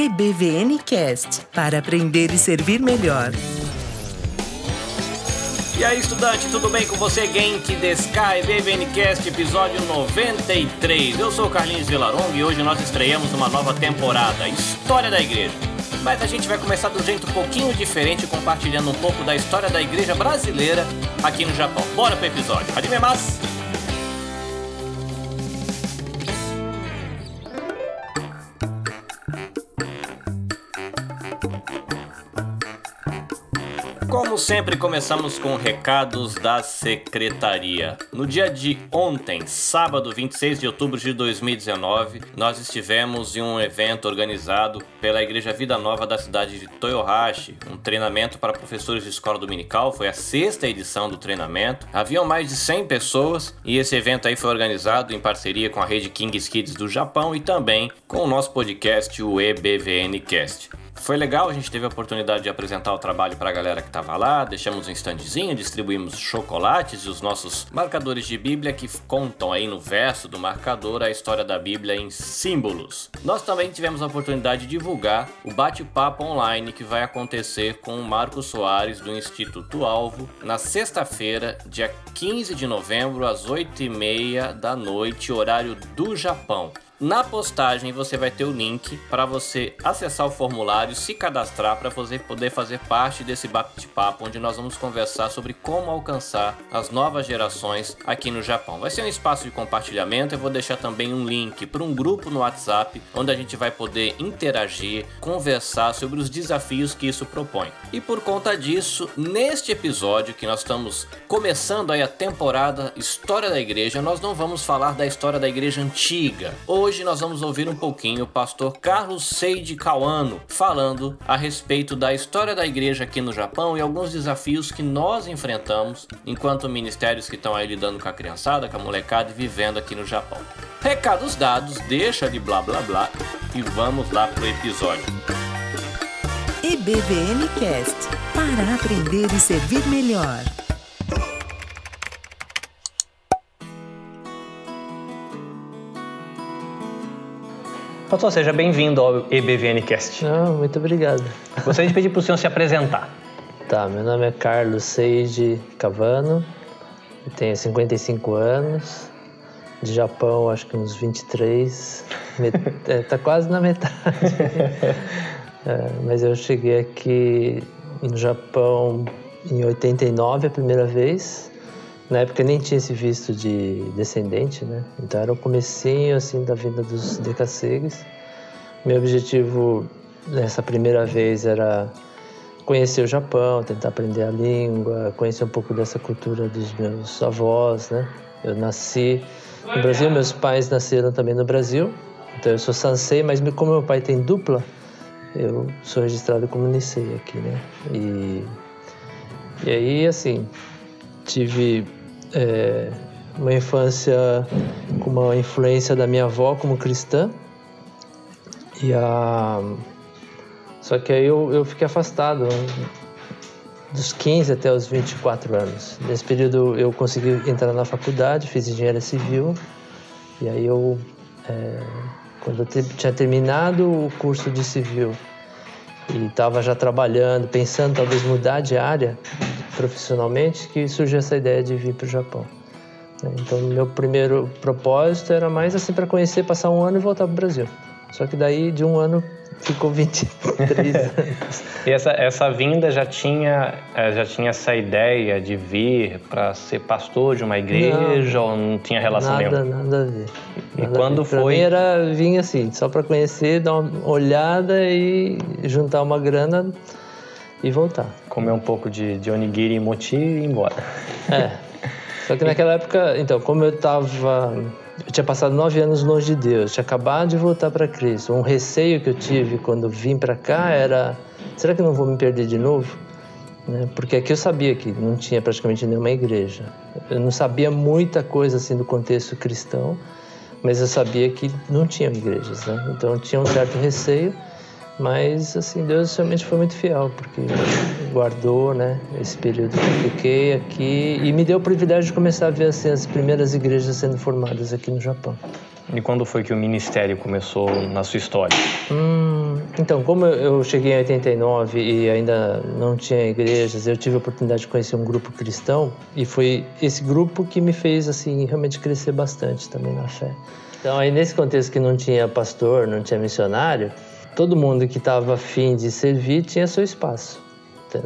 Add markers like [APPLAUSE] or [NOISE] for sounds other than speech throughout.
EBVN Cast para aprender e servir melhor. E aí, estudante, tudo bem com você? Genki Deskai, BVNcast, episódio 93. Eu sou o Carlinhos Vilaronga e hoje nós estreamos uma nova temporada, História da Igreja. Mas a gente vai começar de um jeito um pouquinho diferente, compartilhando um pouco da história da igreja brasileira aqui no Japão. Bora pro episódio. Hajime Como sempre, começamos com recados da secretaria. No dia de ontem, sábado 26 de outubro de 2019, nós estivemos em um evento organizado pela Igreja Vida Nova da cidade de Toyohashi, um treinamento para professores de escola dominical. Foi a sexta edição do treinamento. Haviam mais de 100 pessoas e esse evento aí foi organizado em parceria com a rede Kings Kids do Japão e também com o nosso podcast, o EBVNcast. Foi legal, a gente teve a oportunidade de apresentar o trabalho para a galera que estava lá, deixamos um standzinho, distribuímos chocolates e os nossos marcadores de Bíblia que contam aí no verso do marcador a história da Bíblia em símbolos. Nós também tivemos a oportunidade de divulgar o bate-papo online que vai acontecer com o Marcos Soares do Instituto Alvo na sexta-feira, dia 15 de novembro, às 8h30 da noite, horário do Japão. Na postagem você vai ter o link para você acessar o formulário, se cadastrar para você poder fazer parte desse bate-papo onde nós vamos conversar sobre como alcançar as novas gerações aqui no Japão. Vai ser um espaço de compartilhamento, eu vou deixar também um link para um grupo no WhatsApp onde a gente vai poder interagir, conversar sobre os desafios que isso propõe. E por conta disso, neste episódio que nós estamos começando aí a temporada História da Igreja, nós não vamos falar da história da igreja antiga. Hoje Hoje nós vamos ouvir um pouquinho o pastor Carlos Seide Kawano falando a respeito da história da igreja aqui no Japão e alguns desafios que nós enfrentamos enquanto ministérios que estão aí lidando com a criançada, com a molecada e vivendo aqui no Japão. Recados dados, deixa de blá blá blá e vamos lá pro episódio. EBVN Cast para aprender e servir melhor. Pastor, seja bem-vindo ao EBVNcast. Não, muito obrigado. Gostaria de pedir para o senhor se apresentar. Tá, meu nome é Carlos Seiji Cavano, tenho 55 anos, de Japão acho que uns 23, met... [LAUGHS] é, tá quase na metade. [LAUGHS] é, mas eu cheguei aqui no Japão em 89 a primeira vez, na época nem tinha esse visto de descendente, né? Então era o comecinho assim da vinda dos decassegues. Meu objetivo nessa primeira vez era conhecer o Japão, tentar aprender a língua, conhecer um pouco dessa cultura dos meus avós, né? Eu nasci no Brasil, meus pais nasceram também no Brasil. Então eu sou Sansei, mas como meu pai tem dupla, eu sou registrado como Nisei aqui, né? E, e aí, assim, tive é, uma infância com uma influência da minha avó como cristã. E a... Só que aí eu, eu fiquei afastado dos 15 até os 24 anos. Nesse período eu consegui entrar na faculdade, fiz engenharia civil. E aí eu, é, quando eu te, tinha terminado o curso de civil e estava já trabalhando, pensando talvez mudar de área, profissionalmente que surgiu essa ideia de vir para o Japão. Então, meu primeiro propósito era mais assim para conhecer, passar um ano e voltar para o Brasil. Só que daí de um ano ficou [LAUGHS] 23 [LAUGHS] anos. e essa, essa vinda já tinha, eh, já tinha essa ideia de vir para ser pastor de uma igreja não, ou não tinha relação nada, nenhuma? Nada a ver. E nada quando foi? Pra mim era vir assim, só para conhecer, dar uma olhada e juntar uma grana e voltar. Comer um pouco de, de onigiri e mochi e ir embora. É. Só que naquela época, então, como eu estava eu tinha passado nove anos longe de Deus, tinha acabado de voltar para Cristo. Um receio que eu tive quando vim para cá era: será que não vou me perder de novo? Né? Porque aqui eu sabia que não tinha praticamente nenhuma igreja. Eu não sabia muita coisa assim do contexto cristão, mas eu sabia que não tinham igrejas. Né? Então eu tinha um certo receio. Mas, assim, Deus realmente foi muito fiel, porque guardou, né, esse período que eu fiquei aqui e me deu o privilégio de começar a ver, assim, as primeiras igrejas sendo formadas aqui no Japão. E quando foi que o ministério começou na sua história? Hum, então, como eu cheguei em 89 e ainda não tinha igrejas, eu tive a oportunidade de conhecer um grupo cristão e foi esse grupo que me fez assim realmente crescer bastante também na fé. Então, aí nesse contexto que não tinha pastor, não tinha missionário, todo mundo que estava afim de servir tinha seu espaço.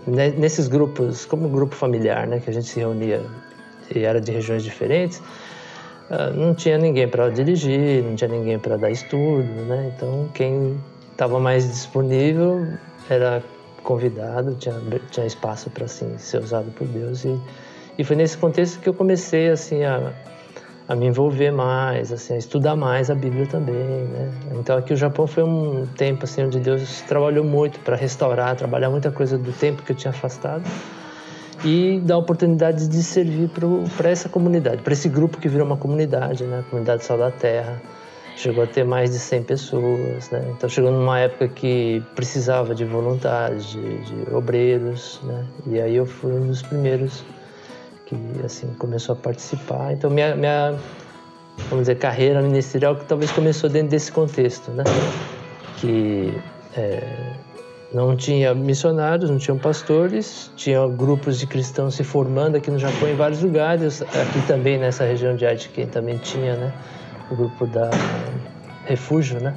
Nesses grupos, como grupo familiar, né, que a gente se reunia e era de regiões diferentes, ah, não tinha ninguém para dirigir, não tinha ninguém para dar estudo, né? Então quem estava mais disponível era convidado, tinha, tinha espaço para assim ser usado por Deus e, e foi nesse contexto que eu comecei assim a, a me envolver mais, assim, a estudar mais a Bíblia também, né? Então aqui o Japão foi um tempo assim onde Deus trabalhou muito para restaurar, trabalhar muita coisa do tempo que eu tinha afastado e dar oportunidade de servir para essa comunidade, para esse grupo que virou uma comunidade, né? A comunidade Sal da Terra. Chegou a ter mais de 100 pessoas, né? Então chegou numa época que precisava de voluntários, de, de obreiros, né? E aí eu fui um dos primeiros que assim começou a participar. Então minha, minha vamos dizer carreira ministerial que talvez começou dentro desse contexto, né? Que é, não tinha missionários, não tinham pastores, tinha grupos de cristãos se formando aqui no Japão em vários lugares, aqui também nessa região de Aichi também tinha, né, o grupo da Refúgio, né,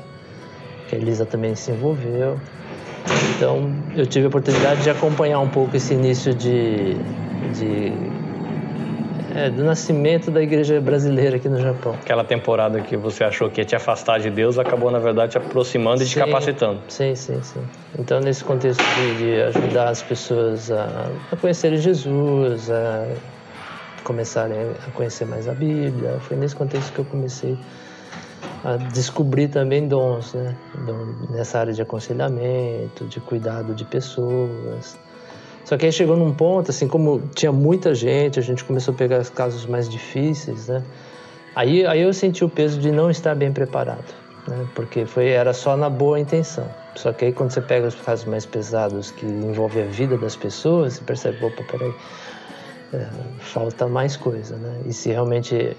que a Elisa também se envolveu. Então, eu tive a oportunidade de acompanhar um pouco esse início de, de é, do nascimento da igreja brasileira aqui no Japão. Aquela temporada que você achou que ia te afastar de Deus acabou, na verdade, te aproximando e sim, te capacitando. Sim, sim, sim. Então, nesse contexto de, de ajudar as pessoas a, a conhecerem Jesus, a começarem a conhecer mais a Bíblia, foi nesse contexto que eu comecei a descobrir também dons, né? Nessa área de aconselhamento, de cuidado de pessoas, só que aí chegou num ponto, assim, como tinha muita gente, a gente começou a pegar os casos mais difíceis, né? Aí, aí eu senti o peso de não estar bem preparado, né? Porque foi, era só na boa intenção. Só que aí quando você pega os casos mais pesados que envolvem a vida das pessoas, você percebe, opa, peraí, é, falta mais coisa, né? E se realmente...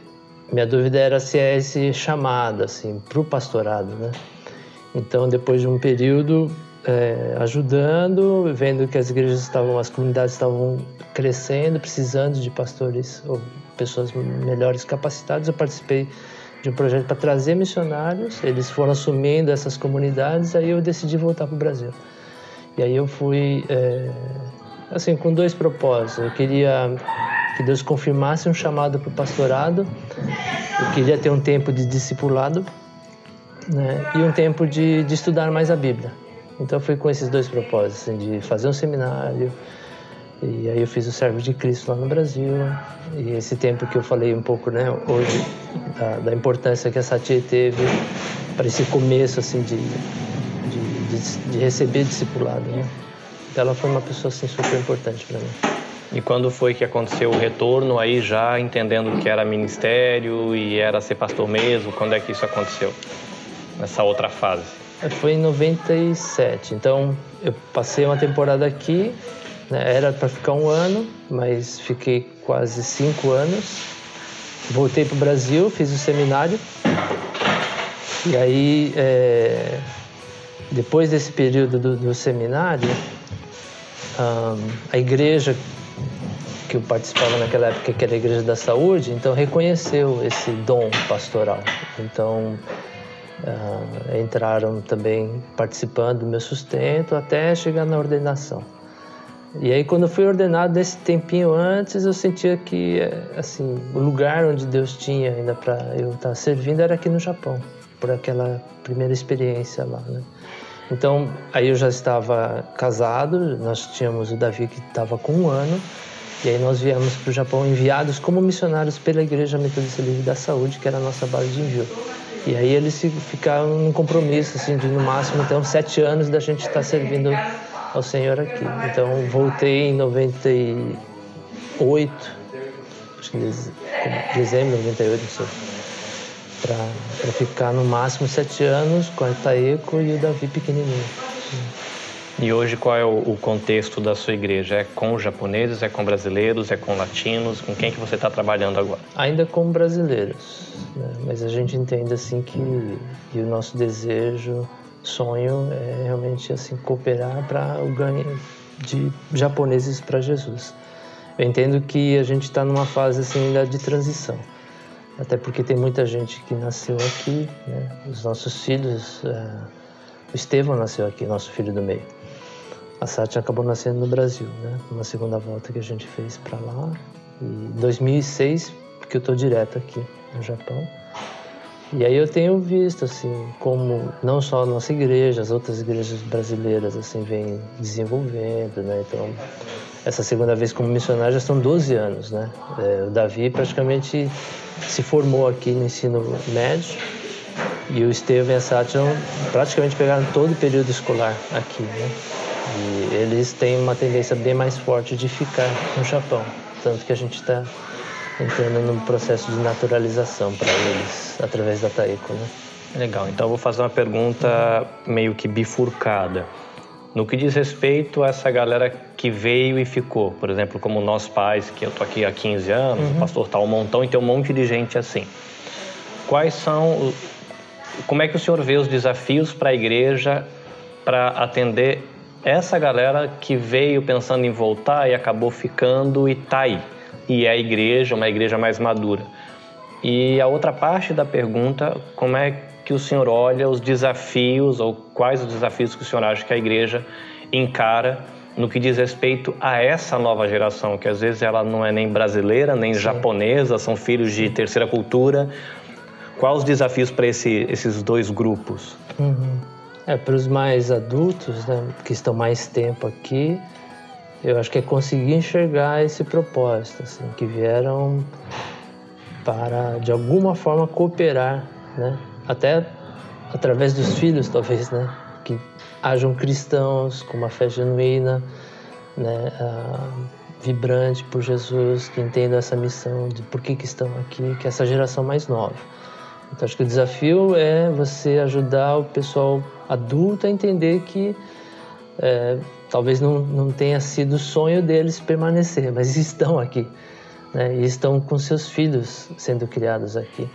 Minha dúvida era se é esse chamado, assim, para o pastorado, né? Então, depois de um período, é, ajudando, vendo que as igrejas estavam, as comunidades estavam crescendo, precisando de pastores ou pessoas melhores capacitadas. Eu participei de um projeto para trazer missionários, eles foram assumindo essas comunidades, aí eu decidi voltar para o Brasil. E aí eu fui, é, assim, com dois propósitos. Eu queria que Deus confirmasse um chamado para o pastorado, eu queria ter um tempo de discipulado, né, e um tempo de, de estudar mais a Bíblia. Então fui com esses dois propósitos, assim, de fazer um seminário, e aí eu fiz o Servo de Cristo lá no Brasil. E esse tempo que eu falei um pouco, né, hoje, da, da importância que a Satie teve para esse começo, assim, de, de, de, de receber discipulado, né. Então ela foi uma pessoa, assim, super importante para mim. E quando foi que aconteceu o retorno, aí já entendendo que era ministério e era ser pastor mesmo? Quando é que isso aconteceu? Nessa outra fase? É, foi em 97. Então eu passei uma temporada aqui, né? era para ficar um ano, mas fiquei quase cinco anos. Voltei para o Brasil, fiz o seminário. E aí, é, depois desse período do, do seminário, um, a igreja que eu participava naquela época, que era a Igreja da Saúde, então reconheceu esse dom pastoral. Então Uh, entraram também participando do meu sustento até chegar na ordenação. E aí quando eu fui ordenado nesse tempinho antes, eu sentia que assim, o lugar onde Deus tinha ainda para eu estar servindo era aqui no Japão, por aquela primeira experiência lá, né? Então, aí eu já estava casado, nós tínhamos o Davi que estava com um ano, e aí nós viemos para o Japão enviados como missionários pela Igreja Metodista Livre da Saúde, que era a nossa base de envio. E aí eles ficaram num compromisso, assim, de no máximo uns sete anos da gente estar tá servindo ao Senhor aqui. Então voltei em 98, acho que em dezembro de 98, não sei, para ficar no máximo sete anos com a Itaeco e o Davi pequenininho. E hoje qual é o, contexto da sua igreja? É com japoneses, é com brasileiros, é com latinos? Com quem que você está trabalhando agora? Ainda com brasileiros, né? mas a gente entende assim que, o nosso desejo, sonho é realmente assim cooperar para o ganho de japoneses para Jesus. Eu entendo que a gente está numa fase assim ainda de transição, até porque tem muita gente que nasceu aqui, né? os nossos filhos, é... o Estevão nasceu aqui, nosso filho do meio a Satya acabou nascendo no Brasil, né? Uma segunda volta que a gente fez para lá. E 2006, porque eu estou direto aqui no Japão. E aí eu tenho visto assim como não só a nossa igreja, as outras igrejas brasileiras assim vêm desenvolvendo, né? Então essa segunda vez como missionário já são 12 anos, né? É, o Davi praticamente se formou aqui no ensino médio e o Estevam e a Satya praticamente pegaram todo o período escolar aqui, né? E eles têm uma tendência bem mais forte de ficar no Japão. Tanto que a gente está entrando num processo de naturalização para eles através da Taiko, né? Legal. Então eu vou fazer uma pergunta meio que bifurcada. No que diz respeito a essa galera que veio e ficou, por exemplo, como nós pais, que eu tô aqui há 15 anos, uhum. o pastor tá um montão e tem um monte de gente assim. Quais são como é que o senhor vê os desafios para a igreja para atender essa galera que veio pensando em voltar e acabou ficando e tá aí. E é a igreja, uma igreja mais madura. E a outra parte da pergunta, como é que o senhor olha os desafios ou quais os desafios que o senhor acha que a igreja encara no que diz respeito a essa nova geração, que às vezes ela não é nem brasileira, nem Sim. japonesa, são filhos de terceira cultura. Quais os desafios para esse, esses dois grupos? Uhum. É, para os mais adultos, né, que estão mais tempo aqui, eu acho que é conseguir enxergar esse propósito, assim, que vieram para, de alguma forma, cooperar, né? Até através dos filhos, talvez, né? Que hajam cristãos com uma fé genuína, né? Vibrante por Jesus, que entendam essa missão de por que, que estão aqui, que é essa geração mais nova. Então, acho que o desafio é você ajudar o pessoal adulto a entender que é, talvez não, não tenha sido o sonho deles permanecer, [LAUGHS] mas estão aqui. Né? E estão com seus filhos sendo criados aqui.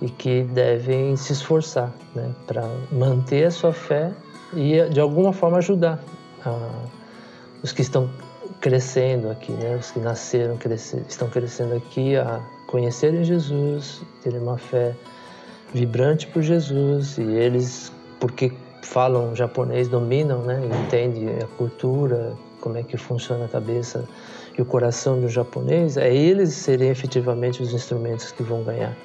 E que devem se esforçar né? para manter a sua fé e, de alguma forma, ajudar os que estão crescendo aqui, né? os que nasceram, crescer, estão crescendo aqui a conhecerem Jesus, terem uma fé vibrante por Jesus e eles, porque falam japonês, dominam, né? Entendem a cultura, como é que funciona a cabeça e o coração do japonês, é eles serem efetivamente os instrumentos que vão ganhar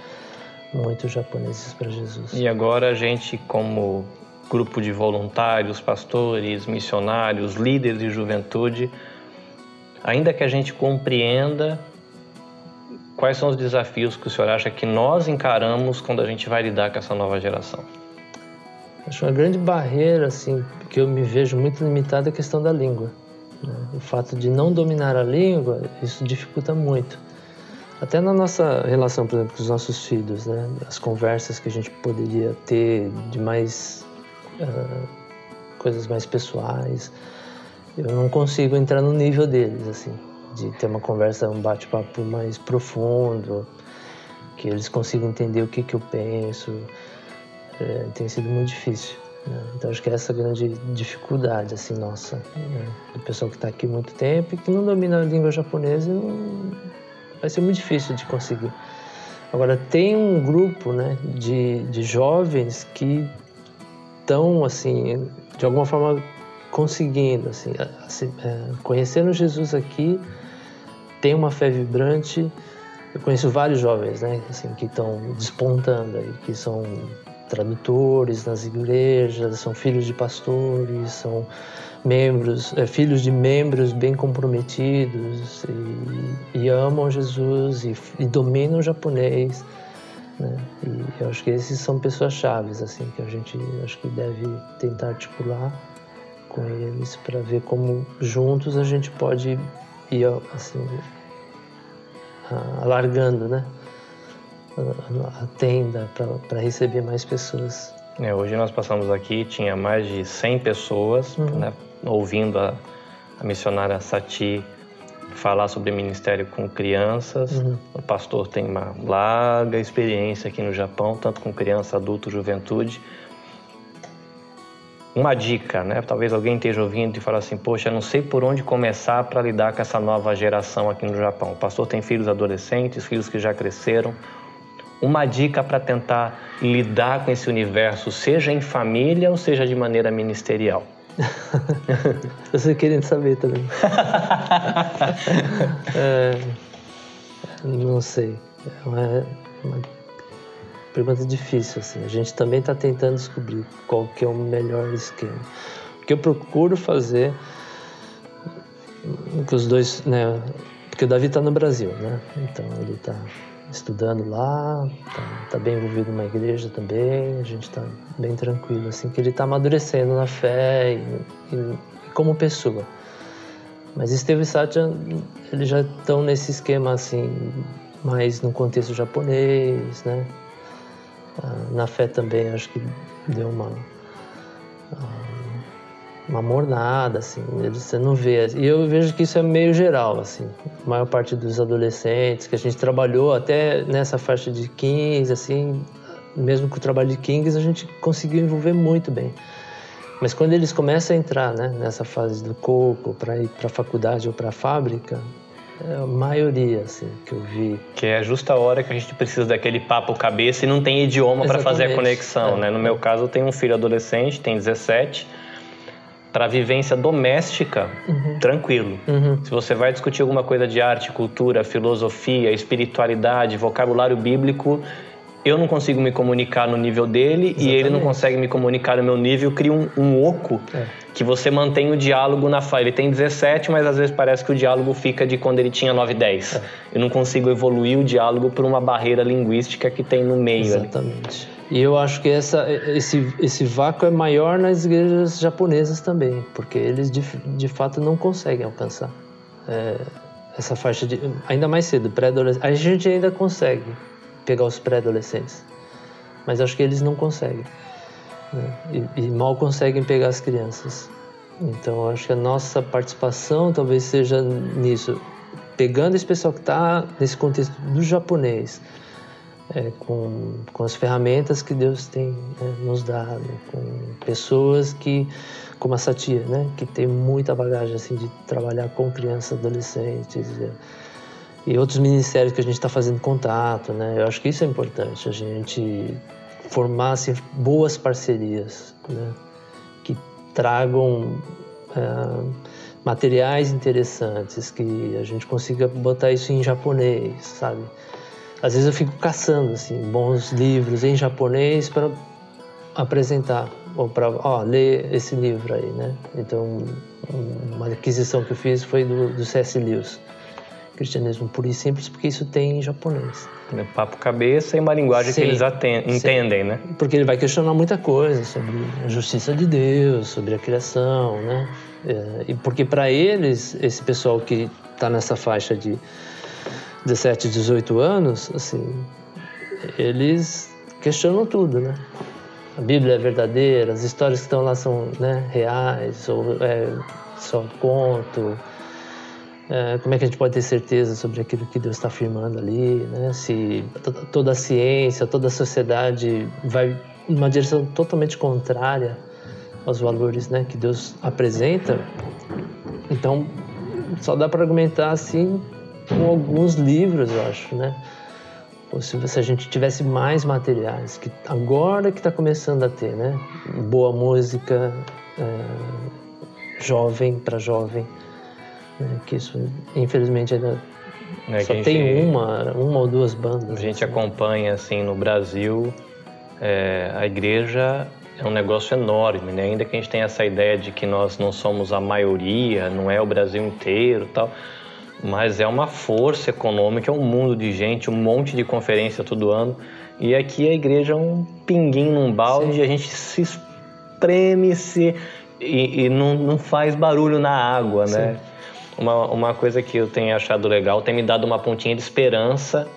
muitos japoneses para Jesus. E agora a gente, como grupo de voluntários, pastores, missionários, líderes de juventude, ainda que a gente compreenda quais são os desafios que o senhor acha que nós encaramos quando a gente vai lidar com essa nova geração? Acho uma grande barreira, assim, que eu me vejo muito limitada é a questão da língua. Né? O fato de não dominar a língua, isso dificulta muito. Até na nossa relação, por exemplo, com os nossos filhos, né? As conversas que a gente poderia ter de mais uh, coisas mais pessoais, eu não consigo entrar no nível deles, assim de ter uma conversa, um bate-papo mais profundo, que eles consigam entender o que, que eu penso. É, tem sido muito difícil. Né? Então acho que é essa grande dificuldade assim nossa, né? do pessoal que está aqui muito tempo e que não domina a língua japonesa, não... vai ser muito difícil de conseguir. Agora tem um grupo, né, de, de jovens que estão assim, de alguma forma conseguindo assim, assim é, conhecendo Jesus aqui tem uma fé vibrante. Eu conheço vários jovens, né, assim, que estão despontando aí, que são tradutores nas igrejas, são filhos de pastores, são membros, é, filhos de membros bem comprometidos e, e amam Jesus e, e, dominam o japonês. Né? E eu acho que esses são pessoas chaves assim que a gente acho que deve tentar articular com eles para ver como juntos a gente pode e assim alargando, né? A, tenda para receber mais pessoas. É, hoje nós passamos aqui, tinha mais de 100 pessoas, uhum. né? ouvindo a, a missionária Sati falar sobre ministério com crianças. Uhum. O pastor tem uma larga experiência aqui no Japão, tanto com criança, adulto, juventude. Uma dica, né? Talvez alguém esteja ouvindo e fale assim: Poxa, não sei por onde começar para lidar com essa nova geração aqui no Japão. O pastor tem filhos adolescentes, filhos que já cresceram. Uma dica para tentar lidar com esse universo, seja em família ou seja de maneira ministerial. [LAUGHS] Eu sei querendo saber também. [LAUGHS] é, não sei. É uma, uma, pergunta difícil. Assim. A gente também está tentando descobrir qual que é o melhor esquema. O que eu procuro fazer que os dois, né? Porque o Davi está no Brasil, né? Então ele está estudando lá, tá, tá, bem envolvido numa igreja também, a gente está bem tranquilo, assim, que ele está amadurecendo na fé e, e, como pessoa. Mas Esteve e Satya, eles já estão nesse esquema, assim, mais no contexto japonês, né? Ah, na fé também, acho que deu uma... Ah, uma mornada, assim, você não vê. E eu vejo que isso é meio geral, assim. A maior parte dos adolescentes que a gente trabalhou até nessa faixa de 15, assim, mesmo com o trabalho de Kings, a gente conseguiu envolver muito bem. Mas quando eles começam a entrar, né, nessa fase do coco, para ir para a faculdade ou para a fábrica, é a maioria, assim, que eu vi. Que é justa a hora que a gente precisa daquele papo cabeça e não tem idioma para fazer a conexão, é. né? No meu caso, eu tenho um filho adolescente, tem 17, para vivência doméstica, uhum. tranquilo. Uhum. Se você vai discutir alguma coisa de arte, cultura, filosofia, espiritualidade, vocabulário bíblico, eu não consigo me comunicar no nível dele Exatamente. e ele não consegue me comunicar no meu nível, cria um, um oco é. Que você mantém o diálogo na fala. Ele tem 17, mas às vezes parece que o diálogo fica de quando ele tinha 9, 10. É. Eu não consigo evoluir o diálogo por uma barreira linguística que tem no meio. Exatamente. Ali. E eu acho que essa, esse, esse vácuo é maior nas igrejas japonesas também, porque eles de, de fato não conseguem alcançar é, essa faixa de. Ainda mais cedo, pré-adolescente. A gente ainda consegue pegar os pré-adolescentes, mas acho que eles não conseguem. Né? E, e, mal conseguem pegar as crianças. Então acho que a nossa participação talvez seja nisso, pegando esse pessoal que está nesse contexto do japonês é, com, com as ferramentas que Deus tem né, nos dado, com pessoas que, como a Satia, né, que tem muita bagagem assim de trabalhar com crianças, adolescentes e, e outros ministérios que a gente está fazendo contato, né? Eu acho que isso é importante, a gente formar assim, boas parcerias, né, que tragam é, materiais interessantes, que a gente consiga botar isso em japonês, sabe? às vezes eu fico caçando assim bons livros em japonês para apresentar ou para ó, ler esse livro aí, né? Então uma aquisição que eu fiz foi do, do C.S. Lewis, Cristianismo Puro e Simples, porque isso tem em japonês. É papo cabeça e uma linguagem sim, que eles entendem, sim. né? Porque ele vai questionar muita coisa sobre a justiça de Deus, sobre a criação, né? É, e porque para eles, esse pessoal que está nessa faixa de 17, 18 anos, assim, eles questionam tudo, né? A Bíblia é verdadeira, as histórias que estão lá são né, reais, ou é só conto. É, como é que a gente pode ter certeza sobre aquilo que Deus está afirmando ali, né? Se toda a ciência, toda a sociedade vai numa direção totalmente contrária aos valores né, que Deus apresenta, então só dá para argumentar assim com alguns livros, eu acho, né? Ou se, se a gente tivesse mais materiais, que agora que está começando a ter, né? Boa música, é, jovem para jovem, né? que isso, infelizmente, ainda é só tem gente, uma, uma ou duas bandas. A gente assim. acompanha, assim, no Brasil, é, a igreja é um negócio enorme, né? Ainda que a gente tenha essa ideia de que nós não somos a maioria, não é o Brasil inteiro tal mas é uma força econômica, é um mundo de gente, um monte de conferência todo ano. E aqui a igreja é um pinguinho num balde, Sim. a gente se espreme se, e, e não, não, faz barulho na água, né? Uma, uma coisa que eu tenho achado legal, tem me dado uma pontinha de esperança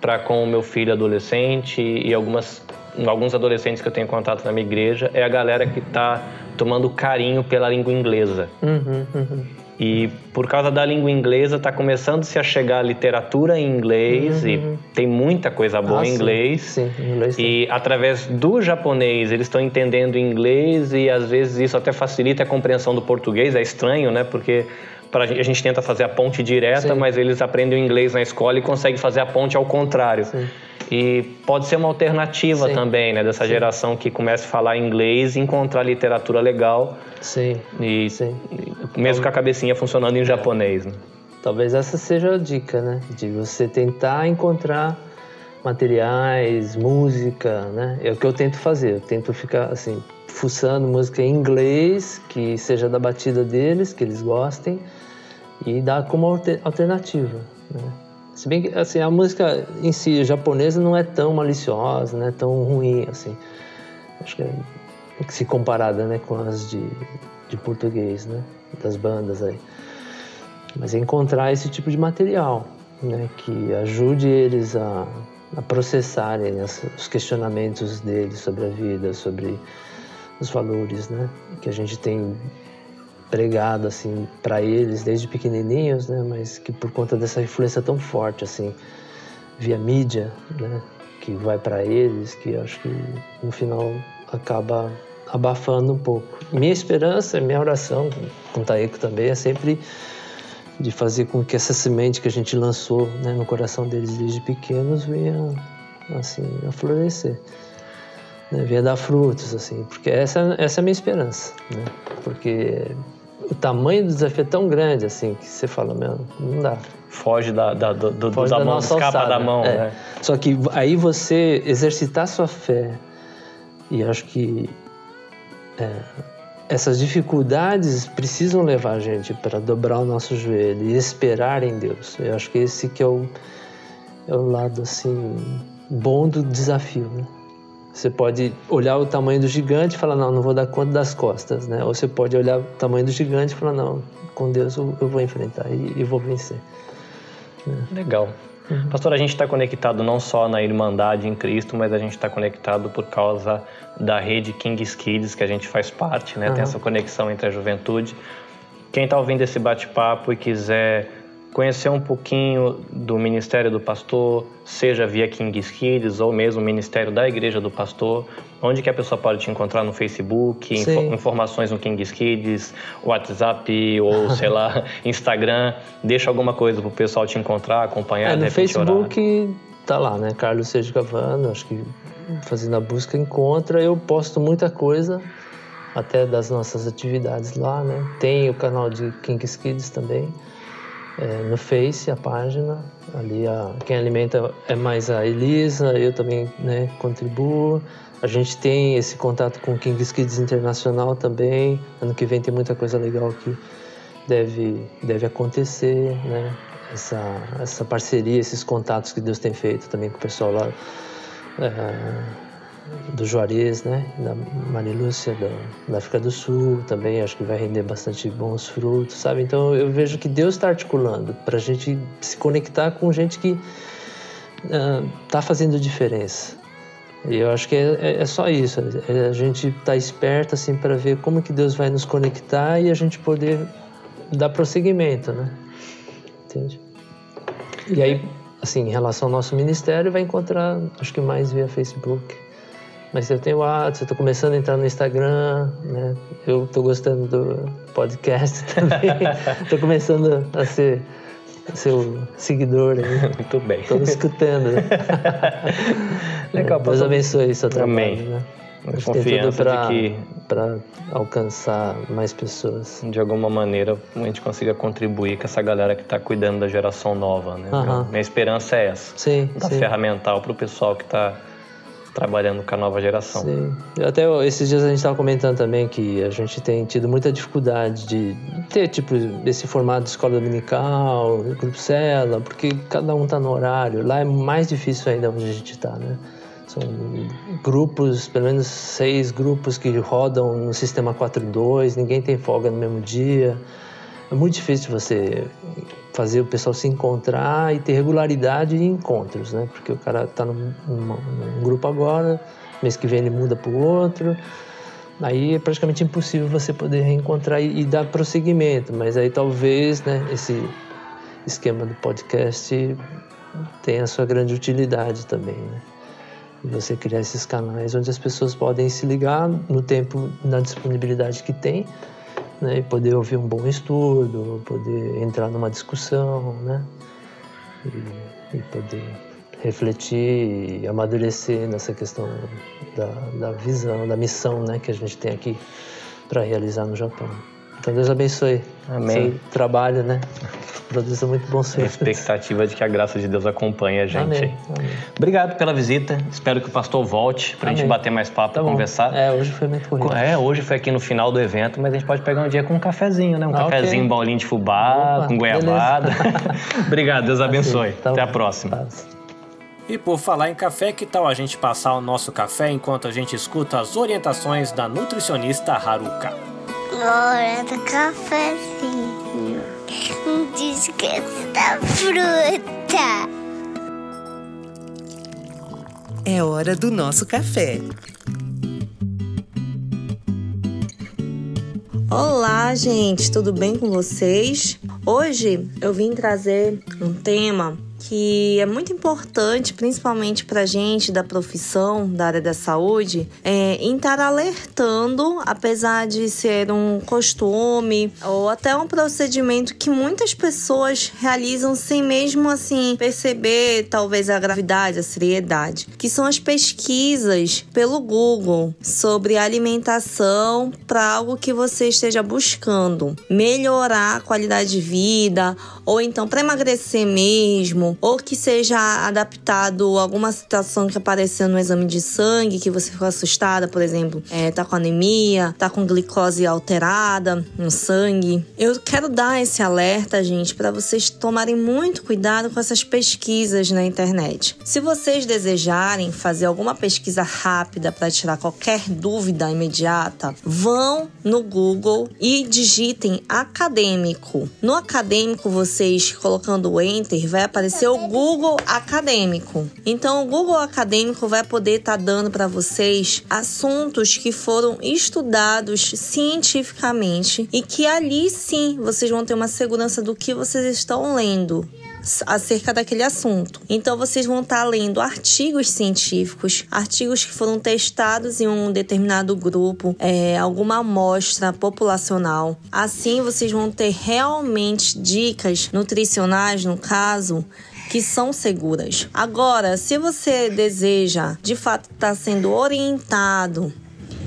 para com o meu filho adolescente e algumas alguns adolescentes que eu tenho contato na minha igreja é a galera que está tomando carinho pela língua inglesa. Uhum, uhum. E por causa da língua inglesa está começando -se a chegar a literatura em inglês Uhum, e uhum. tem muita coisa boa Ah, em sim, inglês. Sim, em inglês sim. E através do japonês eles estão entendendo inglês e às vezes isso até facilita a compreensão do português. É estranho, né? Porque pra, a gente tenta fazer a ponte direta, Sim. mas eles aprendem o inglês na escola e conseguem fazer a ponte ao contrário. Sim. E pode ser uma alternativa Sim. também, né? Dessa geração que começa a falar inglês e encontrar literatura legal, Sim, e, sim. mesmo com a cabecinha funcionando em japonês. Né? Talvez essa seja a dica, né? De você tentar encontrar materiais, música, né? É o que eu tento fazer. Eu tento ficar, assim, fuçando música em inglês, que seja da batida deles, que eles gostem, e dar como alter- alternativa, né? Se bem que, assim, a música em si japonesa não é tão maliciosa, não é tão ruim, assim. Acho que é, se comparada, né, com as de, de português, né? Das bandas aí mas é encontrar esse tipo de material, né, que ajude eles a, a processarem as- os questionamentos deles sobre a vida, sobre os valores, né, que a gente tem pregado assim para eles desde pequenininhos, né, mas que por conta dessa influência tão forte assim via mídia, né, que vai para eles, que acho que no final acaba abafando um pouco. Minha esperança, minha oração com o Taeko também é sempre de fazer com que essa semente que a gente lançou né, no coração deles desde pequenos venha assim a florescer, né, venha dar frutos assim, porque essa essa é a minha esperança, né? Porque o tamanho do desafio é tão grande assim que você fala, meu, não dá. Foge da, da, do, do- Foge da da mão, escapa alçada. da mão, É. né? Só que aí você exercitar sua fé e acho que é, essas dificuldades precisam levar a gente para dobrar o nosso joelho e esperar em Deus. Eu acho que esse que é o, é o lado assim bom do desafio, né? Você pode olhar o tamanho do gigante e falar, não, não vou dar conta das costas, né? Ou você pode olhar o tamanho do gigante e falar, não, com Deus eu, eu vou enfrentar e, e vou vencer. Legal. Uhum. Pastor, a gente está conectado não só na Irmandade em Cristo, mas a gente está conectado por causa da rede Kings Kids, que a gente faz parte, né? Tem Aham. essa conexão entre a juventude. Quem está ouvindo esse bate-papo e quiser conhecer um pouquinho do Ministério do Pastor, seja via Kings Kids ou mesmo o Ministério da Igreja do Pastor, onde que a pessoa pode te encontrar no Facebook, Sim. informações no Kings Kids, WhatsApp ou, [LAUGHS] sei lá, Instagram. Deixa alguma coisa pro pessoal te encontrar, acompanhar, É, no repente orar. Facebook tá lá, né? Carlos Sérgio Cavano, acho que fazendo a busca encontra. Eu posto muita coisa, até das nossas atividades lá, né? Tem o canal de Kinks Kids também, é, no Face, a página. Ali a, quem alimenta é mais a Elisa, eu também né, contribuo. A gente tem esse contato com o Kinks Kids Internacional também. Ano que vem tem muita coisa legal que deve, deve acontecer, né? Essa, essa parceria, esses contatos que Deus tem feito também com o pessoal lá é, do Juarez, né? Da Maria Lúcia, da, da África do Sul também, acho que vai render bastante bons frutos, sabe? Então eu vejo que Deus está articulando para a gente se conectar com gente que está fazendo diferença. E eu acho que é, é- é só isso, é a gente estar esperto assim para ver como que Deus vai nos conectar e a gente poder dar prosseguimento, né? Entende? E aí, assim, em relação ao nosso ministério, vai encontrar, acho que mais via Facebook. Mas eu tenho WhatsApp, eu tô começando a entrar no Instagram, né? Eu tô gostando do podcast [LAUGHS] também. tô começando a ser seu seguidor aí. [LAUGHS] Muito bem. Me escutando. [LAUGHS] Legal, Deus pastor. abençoe seu trabalho, Amém. né? Confiança pra, de que pra alcançar mais pessoas. de alguma maneira a gente consiga contribuir com essa galera que está cuidando da geração nova, né? Aham. Minha esperança é essa. Sim, Dar sim. ferramental para o pessoal que está trabalhando com a nova geração. Sim. Até esses dias a gente estava comentando também que a gente tem tido muita dificuldade de ter tipo esse formato de escola dominical, grupo cela, porque cada um está no horário. Lá é mais difícil ainda onde a gente está, né? São grupos, pelo menos seis grupos que rodam no sistema 4.2, ninguém tem folga no mesmo dia. É muito difícil você fazer o pessoal se encontrar e ter regularidade em encontros, né? Porque o cara está num, num- num grupo agora, mês que vem ele muda para o outro. aí é praticamente impossível você poder reencontrar e, e dar prosseguimento. Mas aí talvez né, esse esquema do podcast tenha a sua grande utilidade também. Né? E você criar esses canais onde as pessoas podem se ligar no tempo, na disponibilidade que tem, né? e poder ouvir um bom estudo, poder entrar numa discussão, né? e, e poder refletir e amadurecer nessa questão da, da visão, da missão né, que a gente tem aqui para realizar no Japão. Então Deus abençoe Amém. seu trabalho, né? Produza muito bom A expectativa de que a graça de Deus acompanhe a gente. Amém. Amém. Obrigado pela visita. Espero que o pastor volte pra gente Amém. bater mais papo, Tá conversar. É, hoje foi muito corrido. É, hoje foi aqui no final do evento, mas a gente pode pegar um dia com um cafezinho, né? Um Ah, cafezinho, um bolinho de fubá, Opa, com goiabada. [LAUGHS] Obrigado, Deus abençoe. Assim, tá Até a bom. próxima. Paz. E por falar em café, que tal a gente passar o nosso café enquanto a gente escuta as orientações da nutricionista Haruka? Hora do cafezinho. Não esqueça da fruta. É hora do nosso café. Olá, gente, tudo bem com vocês? Hoje eu vim trazer um tema que é muito importante, principalmente para gente da profissão da área da saúde, é, em estar alertando, apesar de ser um costume ou até um procedimento que muitas pessoas realizam sem mesmo assim perceber talvez a gravidade, a seriedade, que são as pesquisas pelo Google sobre alimentação para algo que você esteja buscando, melhorar a qualidade de vida ou então para emagrecer mesmo, ou que seja adaptado alguma situação que apareceu no exame de sangue, que você ficou assustada, por exemplo, é, tá com anemia, tá com glicose alterada no sangue. Eu quero dar esse alerta, gente, para vocês tomarem muito cuidado com essas pesquisas na internet. Se vocês desejarem fazer alguma pesquisa rápida para tirar qualquer dúvida imediata, vão no Google e digitem acadêmico. No acadêmico, vocês colocando o enter, vai aparecer o Google Acadêmico. Então, o Google Acadêmico vai poder estar dando para vocês assuntos que foram estudados cientificamente e que ali sim vocês vão ter uma segurança do que vocês estão lendo acerca daquele assunto. Então vocês vão estar lendo artigos científicos, artigos que foram testados em um determinado grupo, é, alguma amostra populacional. Assim vocês vão ter realmente dicas nutricionais, no caso, que são seguras. Agora, se você deseja de fato estar sendo orientado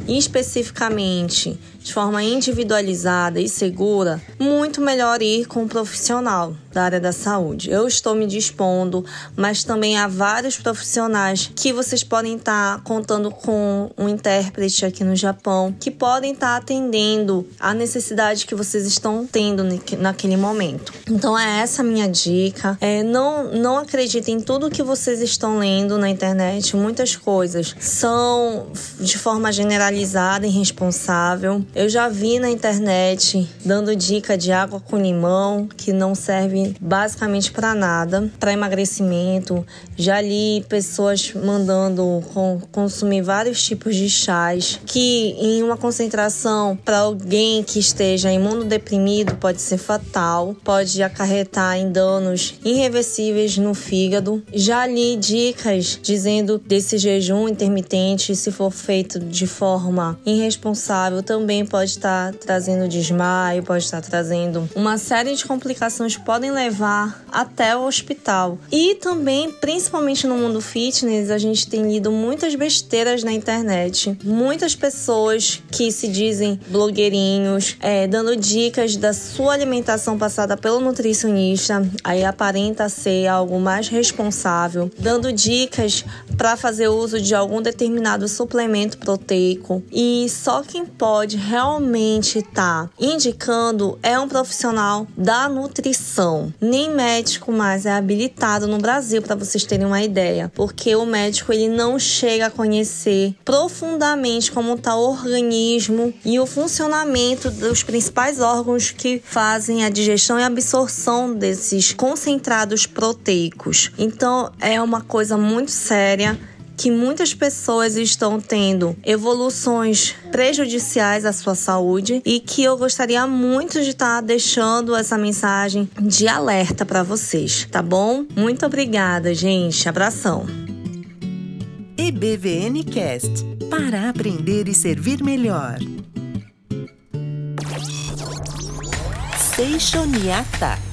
especificamente de forma individualizada e segura, muito melhor ir com um profissional da área da saúde. Eu estou me dispondo, mas também há vários profissionais que vocês podem estar contando com um intérprete aqui no Japão, que podem estar atendendo a necessidade que vocês estão tendo naquele momento. Então é essa minha dica. É, não, não acreditem em tudo que vocês estão lendo na internet. Muitas coisas são de forma generalizada e irresponsável. Eu já vi na internet dando dica de água com limão que não serve basicamente para nada, para emagrecimento. Já li pessoas mandando com, consumir vários tipos de chás que em uma concentração para alguém que esteja imunodeprimido pode ser fatal, pode acarretar em danos irreversíveis no fígado. Já li dicas dizendo desse jejum intermitente, se for feito de forma irresponsável, também pode estar trazendo desmaio, pode estar trazendo uma série de complicações que podem levar até o hospital. E também, principalmente no mundo fitness, a gente tem lido muitas besteiras na internet. Muitas pessoas que se dizem blogueirinhos, é, dando dicas da sua alimentação passada pelo nutricionista, aí aparenta ser algo mais responsável, dando dicas para fazer uso de algum determinado suplemento proteico. E só quem pode realmente estar tá indicando é um profissional da nutrição. Nem médico mais é habilitado no Brasil, para vocês terem uma ideia, porque o médico ele não chega a conhecer profundamente como está o organismo e o funcionamento dos principais órgãos que fazem a digestão e absorção desses concentrados proteicos. Então é uma coisa muito séria que muitas pessoas estão tendo evoluções prejudiciais à sua saúde e que eu gostaria muito de estar deixando essa mensagem de alerta para vocês, tá bom? Muito obrigada, gente. Abração. EBVN Cast para aprender e servir melhor. Seishoniata.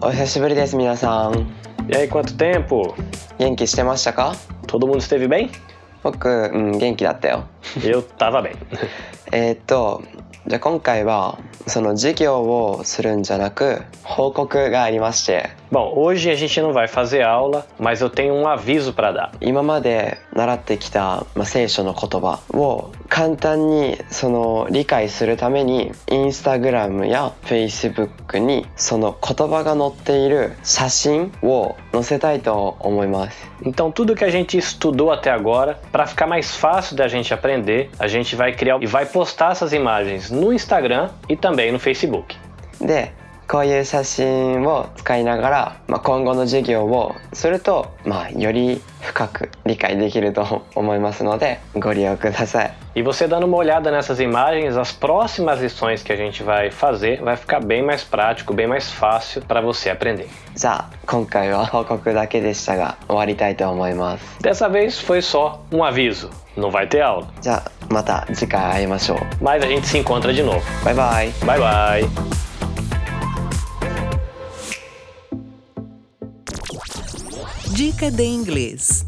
O 久しぶりです皆さん E aí, quanto tempo? 元気してましたか？Todo mundo esteve bem? 僕、うん、元気だったよ Eu tava bem. えーっとじゃあ今回はその授業をするんじゃなく報告がありまして Bom, hoje a gente não vai fazer aula, mas eu tenho um aviso para dar. 今まで習ってきた、まあ、聖書の言葉を簡単にその理解するためにインスタグラムやフェイスブックにその言葉が載っている写真を載せたいと思います Então, tudo que a gente estudou até agora, para ficar mais fácil da gente aprender, a gente vai criar e vai postar essas imagens no Instagram e também no Facebook. で こういう写真を使いながら、まあ、今後の授業をすると、まあ、より深く理解できると思いますのでご利用ください E você [LAUGHS] dando uma olhada nessas imagens, as próximas lições que a gente vai fazer vai ficar bem mais prático, bem mais fácil para você aprender. じゃあ今回は報告だけでしたが終わりたいと思います Dessa vez foi só um aviso, não vai ter aula. じゃあまた次回会いましょう Mas a gente se encontra de novo. バイバイ Bye bye! Dica de inglês.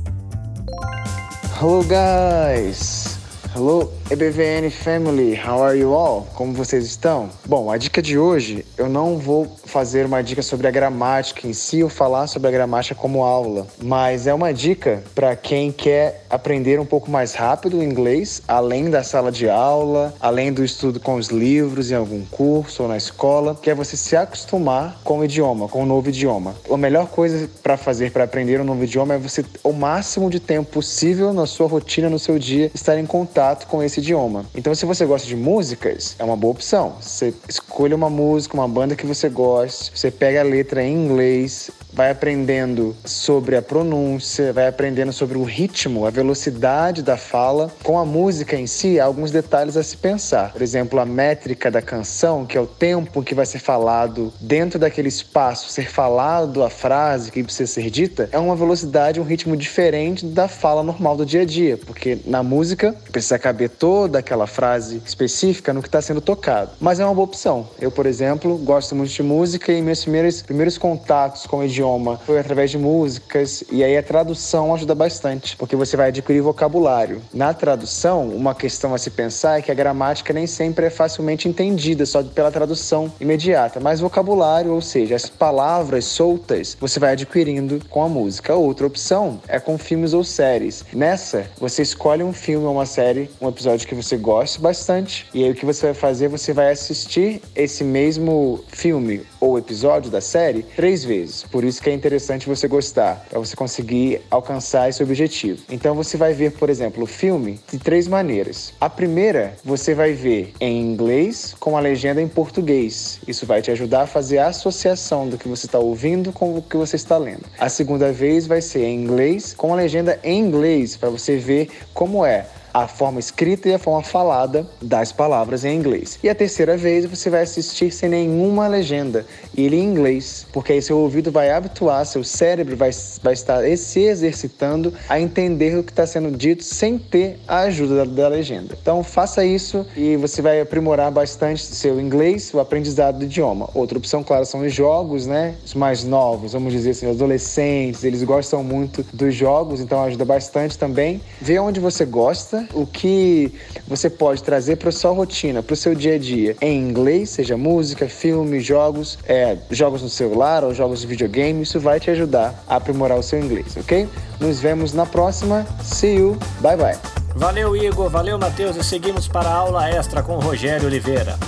Hello guys! Hello EBVN family, how are you all? Como vocês estão? Bom, a dica de hoje, eu não vou fazer uma dica sobre a gramática em si ou falar sobre a gramática como aula, mas é uma dica para quem quer aprender um pouco mais rápido o inglês, além da sala de aula, além do estudo com os livros em algum curso ou na escola, que é você se acostumar com o idioma, com o novo idioma. A melhor coisa para fazer para aprender um novo idioma é você, o máximo de tempo possível na sua rotina, no seu dia, estar em contato com esse idioma. Então, se você gosta de músicas, é uma boa opção. Você escolha uma música, uma banda que você goste, você pega a letra em inglês, vai aprendendo sobre a pronúncia, vai aprendendo sobre o ritmo, a velocidade da fala. Com a música em si, há alguns detalhes a se pensar. Por exemplo, a métrica da canção, que é o tempo que vai ser falado dentro daquele espaço, ser falado a frase que precisa ser dita, é uma velocidade, um ritmo diferente da fala normal do dia a dia, porque na música precisa caber toda aquela frase específica no que está sendo tocado. Mas é uma boa opção. Eu, por exemplo, gosto muito de música e meus primeiros, primeiros contatos com o idioma foi através de músicas e aí a tradução ajuda bastante, porque você vai adquirir vocabulário. Na tradução, uma questão a se pensar é que a gramática nem sempre é facilmente entendida só pela tradução imediata, mas vocabulário, ou seja, as palavras soltas, você vai adquirindo com a música. Outra opção é com filmes ou séries. Nessa, você escolhe um filme ou uma série, um episódio que você goste bastante, e aí o que você vai fazer, você vai assistir esse mesmo filme ou episódio da série três vezes. Por isso que é interessante você gostar, para você conseguir alcançar esse objetivo. Então você vai ver, por exemplo, o filme de três maneiras. A primeira, você vai ver em inglês com a legenda em português. Isso vai te ajudar a fazer a associação do que você está ouvindo com o que você está lendo. A segunda vez vai ser em inglês com a legenda em inglês, para você ver como é a forma escrita e a forma falada das palavras em inglês. E a terceira vez você vai assistir sem nenhuma legenda, ele em inglês, porque aí seu ouvido vai habituar, seu cérebro vai, vai estar se exercitando a entender o que está sendo dito sem ter a ajuda da, da legenda. Então faça isso e você vai aprimorar bastante seu inglês, o aprendizado do idioma. Outra opção, claro, são os jogos, né? Os mais novos, vamos dizer assim, os adolescentes, eles gostam muito dos jogos, então ajuda bastante também. Ver onde você gosta o que você pode trazer para sua rotina, para o seu dia a dia, em inglês, seja música, filme, jogos, é, jogos no celular ou jogos de videogame, isso vai te ajudar a aprimorar o seu inglês, ok? Nos vemos na próxima. See you. Bye bye. Valeu, Igor. Valeu, Matheus. E seguimos para a aula extra com o Rogério Oliveira.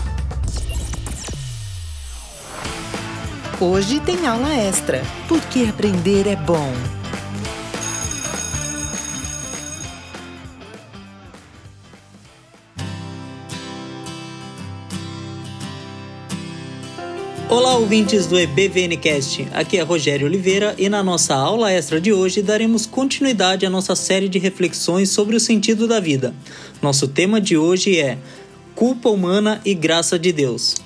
Hoje tem aula extra, porque aprender é bom. Olá, ouvintes do EBVNcast. Aqui é Rogério Oliveira e na nossa aula extra de hoje daremos continuidade à nossa série de reflexões sobre o sentido da vida. Nosso tema de hoje é Culpa humana e graça de Deus.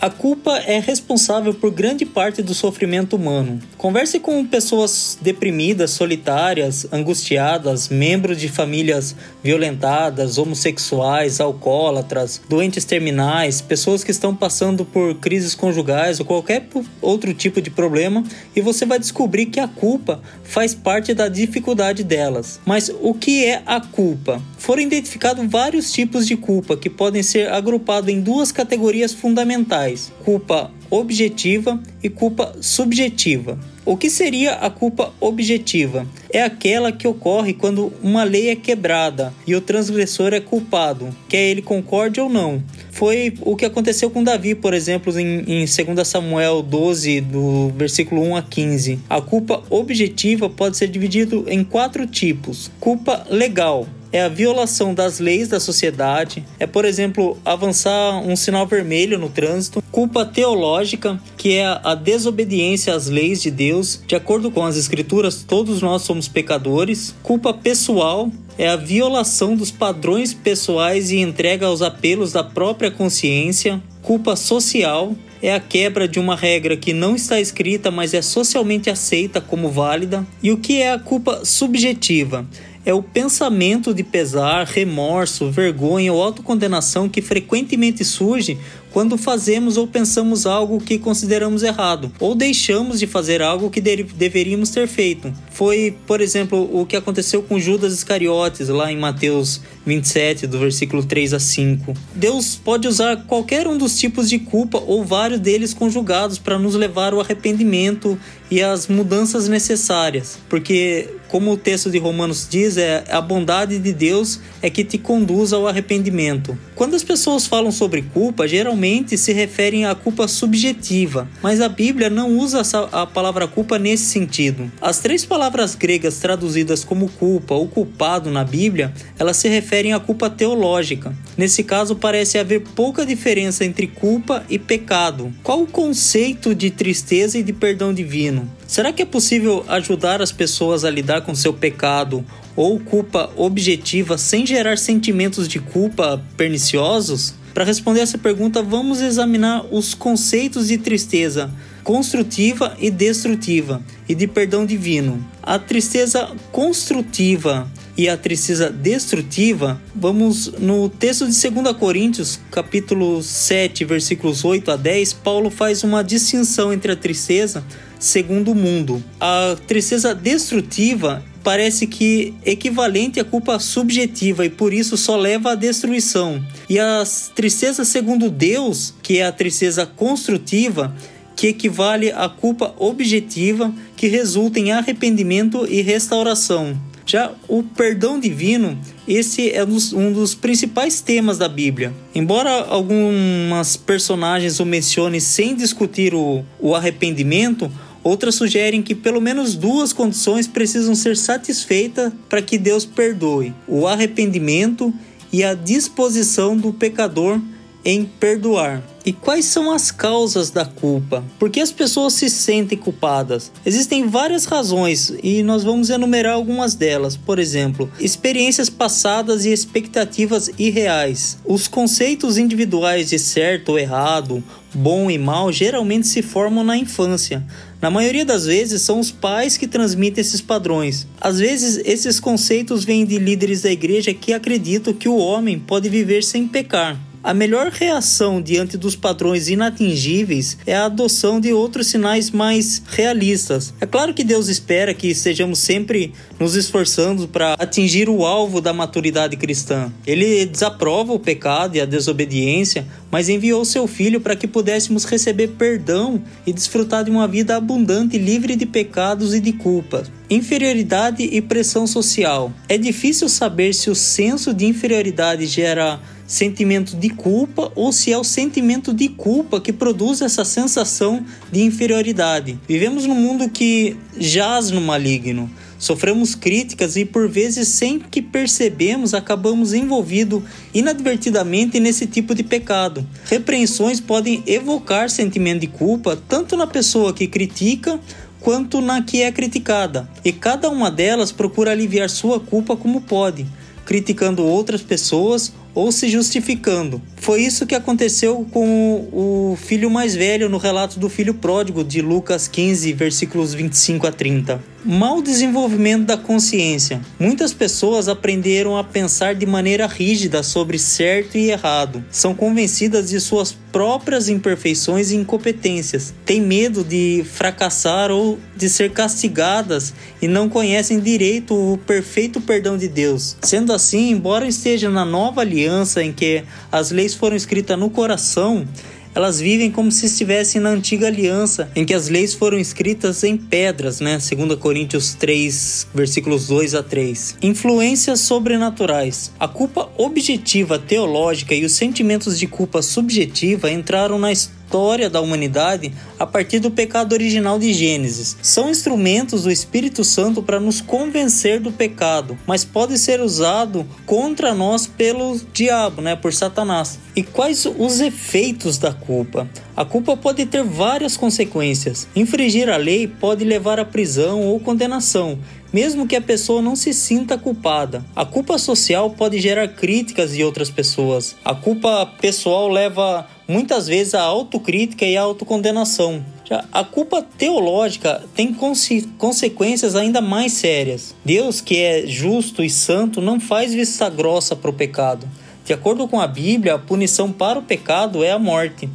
A culpa é responsável por grande parte do sofrimento humano. Converse com pessoas deprimidas, solitárias, angustiadas, membros de famílias violentadas, homossexuais, alcoólatras, doentes terminais, pessoas que estão passando por crises conjugais ou qualquer outro tipo de problema e você vai descobrir que a culpa faz parte da dificuldade delas. Mas o que é a culpa? Foram identificados vários tipos de culpa que podem ser agrupados em duas categorias fundamentais culpa objetiva e culpa subjetiva. O que seria a culpa objetiva? É aquela que ocorre quando uma lei é quebrada e o transgressor é culpado, quer ele concorde ou não. Foi o que aconteceu com Davi, por exemplo, em, em 2 Samuel 12, do versículo 1 a 15. A culpa objetiva pode ser dividida em quatro tipos: culpa legal, é a violação das leis da sociedade, é, por exemplo, avançar um sinal vermelho no trânsito, culpa teológica, que é a desobediência às leis de Deus, de acordo com as escrituras, todos nós somos pecadores, culpa pessoal, é a violação dos padrões pessoais e entrega aos apelos da própria consciência, culpa social, é a quebra de uma regra que não está escrita, mas é socialmente aceita como válida. E o que é a culpa subjetiva? É o pensamento de pesar, remorso, vergonha ou autocondenação que frequentemente surge quando fazemos ou pensamos algo que consideramos errado, ou deixamos de fazer algo que deveríamos ter feito. Foi, por exemplo, o que aconteceu com Judas Iscariotes, lá em Mateus 27, do versículo 3 a 5. Deus pode usar qualquer um dos tipos de culpa ou vários deles conjugados para nos levar ao arrependimento e às mudanças necessárias, porque como o texto de Romanos diz, é a bondade de Deus é que te conduz ao arrependimento. Quando as pessoas falam sobre culpa, geralmente se referem à culpa subjetiva, mas a Bíblia não usa a palavra culpa nesse sentido. As três palavras gregas traduzidas como culpa ou culpado na Bíblia, elas se referem à culpa teológica. Nesse caso, parece haver pouca diferença entre culpa e pecado. Qual o conceito de tristeza e de perdão divino? Será que é possível ajudar as pessoas a lidar com seu pecado ou culpa objetiva sem gerar sentimentos de culpa perniciosos? Para responder essa pergunta, vamos examinar os conceitos de tristeza construtiva e destrutiva e de perdão divino. A tristeza construtiva e a tristeza destrutiva, vamos no texto de 2 Coríntios, capítulo 7, versículos 8 a 10, Paulo faz uma distinção entre a tristeza segundo o mundo. A tristeza destrutiva parece que equivalente à culpa subjetiva e por isso só leva à destruição. E a tristeza segundo Deus, que é a tristeza construtiva, que equivale à culpa objetiva que resulta em arrependimento e restauração. Já o perdão divino, esse é um dos principais temas da Bíblia. Embora algumas personagens o mencionem sem discutir o, o arrependimento, Outras sugerem que pelo menos duas condições precisam ser satisfeitas para que Deus perdoe: o arrependimento e a disposição do pecador em perdoar. E quais são as causas da culpa? Por que as pessoas se sentem culpadas? Existem várias razões e nós vamos enumerar algumas delas. Por exemplo, experiências passadas e expectativas irreais. Os conceitos individuais de certo ou errado, bom e mal geralmente se formam na infância. Na maioria das vezes, são os pais que transmitem esses padrões. Às vezes, esses conceitos vêm de líderes da igreja que acreditam que o homem pode viver sem pecar. A melhor reação diante dos padrões inatingíveis é a adoção de outros sinais mais realistas. É claro que Deus espera que estejamos sempre nos esforçando para atingir o alvo da maturidade cristã. Ele desaprova o pecado e a desobediência, mas enviou seu filho para que pudéssemos receber perdão e desfrutar de uma vida abundante, livre de pecados e de culpas. Inferioridade e pressão social. É difícil saber se o senso de inferioridade gera sentimento de culpa ou se é o sentimento de culpa que produz essa sensação de inferioridade. Vivemos num mundo que jaz no maligno. Sofremos críticas e por vezes sem que percebemos acabamos envolvidos inadvertidamente nesse tipo de pecado. Repreensões podem evocar sentimento de culpa tanto na pessoa que critica quanto na que é criticada, e cada uma delas procura aliviar sua culpa como pode, criticando outras pessoas ou se justificando. Foi isso que aconteceu com o filho mais velho no relato do filho pródigo de Lucas 15, versículos 25 a 30. Mau desenvolvimento da consciência. Muitas pessoas aprenderam a pensar de maneira rígida sobre certo e errado. São convencidas de suas próprias imperfeições e incompetências. Têm medo de fracassar ou de ser castigadas e não conhecem direito o perfeito perdão de Deus. Sendo assim, embora estejam na nova aliança em que as leis foram escritas no coração, elas vivem como se estivessem na antiga aliança, em que as leis foram escritas em pedras, né? 2 Coríntios 3, versículos 2 a 3. Influências sobrenaturais. A culpa objetiva teológica e os sentimentos de culpa subjetiva entraram na história história da humanidade a partir do pecado original de Gênesis. São instrumentos do Espírito Santo para nos convencer do pecado, mas pode ser usado contra nós pelo diabo, né, por Satanás. E quais os efeitos da culpa? A culpa pode ter várias consequências. Infringir a lei pode levar à prisão ou condenação, mesmo que a pessoa não se sinta culpada. A culpa social pode gerar críticas de outras pessoas. A culpa pessoal leva muitas vezes à autocrítica e à autocondenação. A culpa teológica tem conse consequências ainda mais sérias. Deus, que é justo e santo, não faz vista grossa para o pecado. De acordo com a Bíblia, a punição para o pecado é a morte.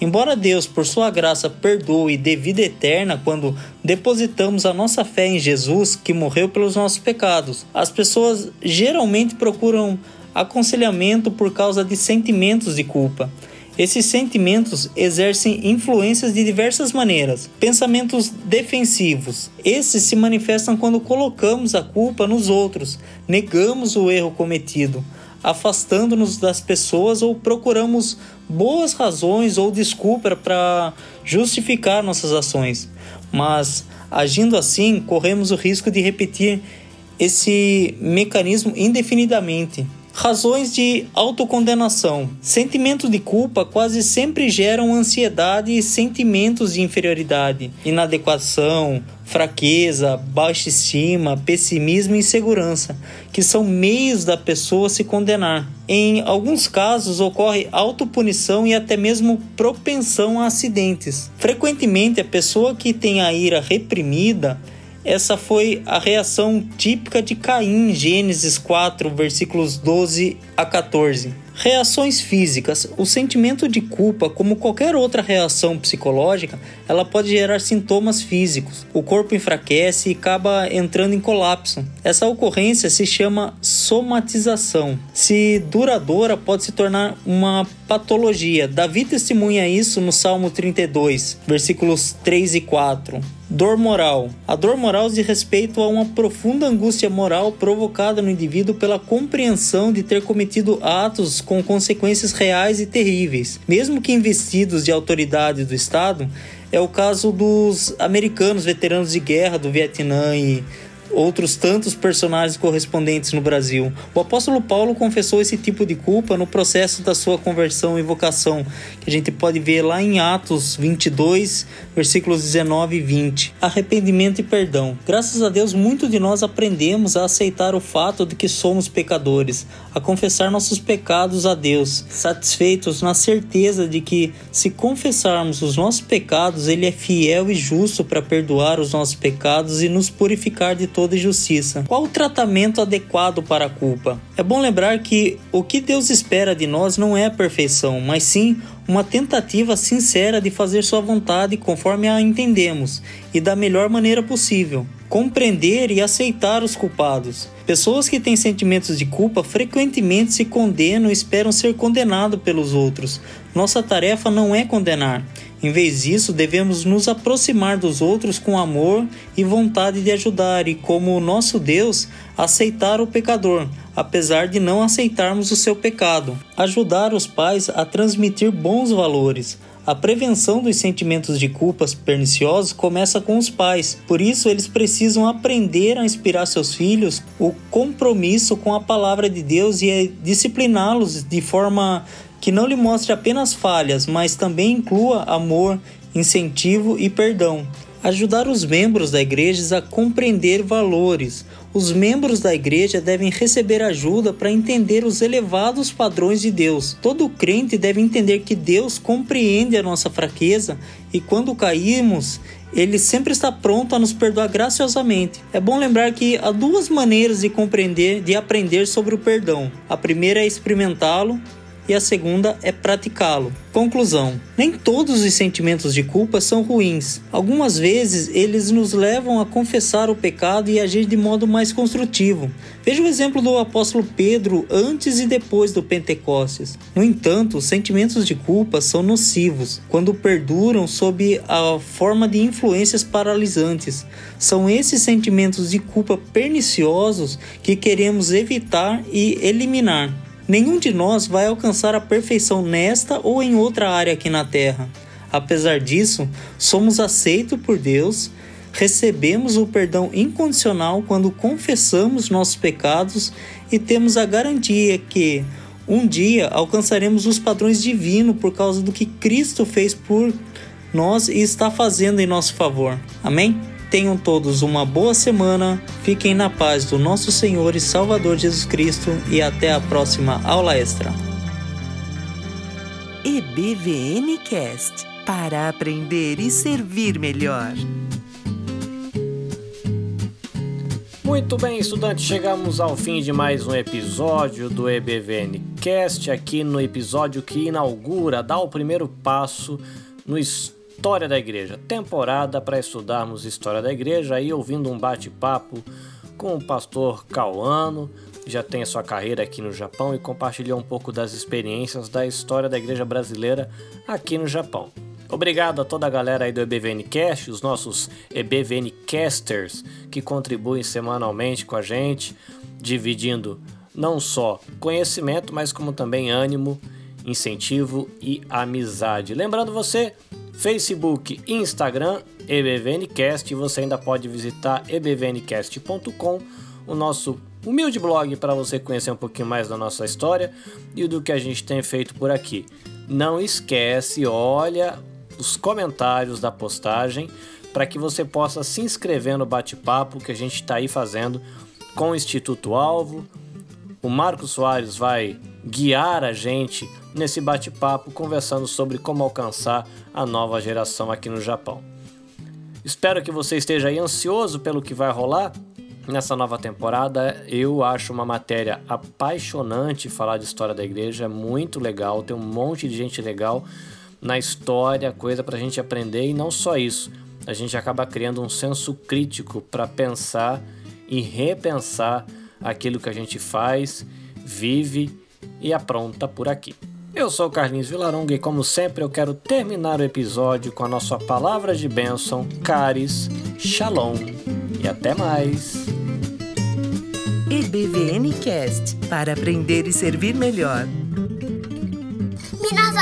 Embora Deus, por sua graça, perdoe e dê vida eterna quando depositamos a nossa fé em Jesus, que morreu pelos nossos pecados, as pessoas geralmente procuram aconselhamento por causa de sentimentos de culpa. Esses sentimentos exercem influências de diversas maneiras. Pensamentos defensivos. Esses se manifestam quando colocamos a culpa nos outros, negamos o erro cometido, afastando-nos das pessoas ou procuramos boas razões ou desculpa para justificar nossas ações. Mas agindo assim, corremos o risco de repetir esse mecanismo indefinidamente. Razões de autocondenação. Sentimentos de culpa quase sempre geram ansiedade e sentimentos de inferioridade, inadequação, fraqueza, baixa estima, pessimismo e insegurança, que são meios da pessoa se condenar. Em alguns casos ocorre autopunição e até mesmo propensão a acidentes. Frequentemente a pessoa que tem a ira reprimida essa foi a reação típica de Caim Gênesis 4, versículos 12 a 14. Reações físicas. O sentimento de culpa, como qualquer outra reação psicológica, ela pode gerar sintomas físicos. O corpo enfraquece e acaba entrando em colapso. Essa ocorrência se chama somatização. Se duradoura, pode se tornar uma patologia. Davi testemunha isso no Salmo 32, versículos 3 e 4. Dor moral. A dor moral diz respeito a uma profunda angústia moral provocada no indivíduo pela compreensão de ter cometido atos com consequências reais e terríveis, mesmo que investidos de autoridade do Estado. É o caso dos americanos veteranos de guerra do Vietnã e outros tantos personagens correspondentes no Brasil. O apóstolo Paulo confessou esse tipo de culpa no processo da sua conversão e vocação, que a gente pode ver lá em Atos 22, versículos 19 e 20. Arrependimento e perdão. Graças a Deus, muito de nós aprendemos a aceitar o fato de que somos pecadores, a confessar nossos pecados a Deus, satisfeitos na certeza de que, se confessarmos os nossos pecados, Ele é fiel e justo para perdoar os nossos pecados e nos purificar de toda injustiça. Qual o tratamento adequado para a culpa? É bom lembrar que o que Deus espera de nós não é perfeição, mas sim uma tentativa sincera de fazer Sua vontade conforme a entendemos e da melhor maneira possível. Compreender e aceitar os culpados. Pessoas que têm sentimentos de culpa frequentemente se condenam e esperam ser condenados pelos outros. Nossa tarefa não é condenar. Em vez disso, devemos nos aproximar dos outros com amor e vontade de ajudar, e como nosso Deus, aceitar o pecador, apesar de não aceitarmos o seu pecado. Ajudar os pais a transmitir bons valores. A prevenção dos sentimentos de culpas perniciosos começa com os pais, por isso eles precisam aprender a inspirar seus filhos o compromisso com a palavra de Deus e discipliná-los de forma que não lhe mostre apenas falhas, mas também inclua amor, incentivo e perdão. Ajudar os membros da igreja a compreender valores. Os membros da igreja devem receber ajuda para entender os elevados padrões de Deus. Todo crente deve entender que Deus compreende a nossa fraqueza e quando caímos, ele sempre está pronto a nos perdoar graciosamente. É bom lembrar que há duas maneiras de compreender, de aprender sobre o perdão. A primeira é experimentá-lo e a segunda é praticá-lo. Conclusão: nem todos os sentimentos de culpa são ruins. Algumas vezes eles nos levam a confessar o pecado e agir de modo mais construtivo. Veja o exemplo do apóstolo Pedro antes e depois do Pentecostes. No entanto, os sentimentos de culpa são nocivos quando perduram sob a forma de influências paralisantes. São esses sentimentos de culpa perniciosos que queremos evitar e eliminar. Nenhum de nós vai alcançar a perfeição nesta ou em outra área aqui na Terra. Apesar disso, somos aceitos por Deus, recebemos o perdão incondicional quando confessamos nossos pecados e temos a garantia que um dia alcançaremos os padrões divinos por causa do que Cristo fez por nós e está fazendo em nosso favor. Amém? Tenham todos uma boa semana, fiquem na paz do nosso Senhor e Salvador Jesus Cristo e até a próxima aula extra. EBVN Cast para aprender e servir melhor. Muito bem, estudantes, chegamos ao fim de mais um episódio do EBVN Cast, aqui no episódio que inaugura, dá o primeiro passo no estudo História da Igreja, temporada para estudarmos História da Igreja, aí ouvindo um bate-papo com o pastor Cauano, que já tem a sua carreira aqui no Japão e compartilhou um pouco das experiências da história da igreja brasileira aqui no Japão. Obrigado a toda a galera aí do EBVN Cast, os nossos EBVN Casters que contribuem semanalmente com a gente, dividindo não só conhecimento, mas como também ânimo, incentivo e amizade. Lembrando você Facebook Instagram, EBVNcast. Você ainda pode visitar ebvncast.com, o nosso humilde blog para você conhecer um pouquinho mais da nossa história e do que a gente tem feito por aqui. Não esquece, olha os comentários da postagem para que você possa se inscrever no bate-papo que a gente está aí fazendo com o Instituto Alvo. O Marcos Soares vai guiar a gente nesse bate-papo conversando sobre como alcançar a nova geração aqui no Japão. Espero que você esteja aí ansioso pelo que vai rolar nessa nova temporada. Eu acho uma matéria apaixonante falar de história da igreja, é muito legal, tem um monte de gente legal na história, coisa para a gente aprender e não só isso. A gente acaba criando um senso crítico para pensar e repensar aquilo que a gente faz, vive e apronta por aqui. Eu sou o Carlinhos Vilaronga e, como sempre, eu quero terminar o episódio com a nossa palavra de bênção, Caris, Shalom e até mais. EBVN Cast para aprender e servir melhor. Minas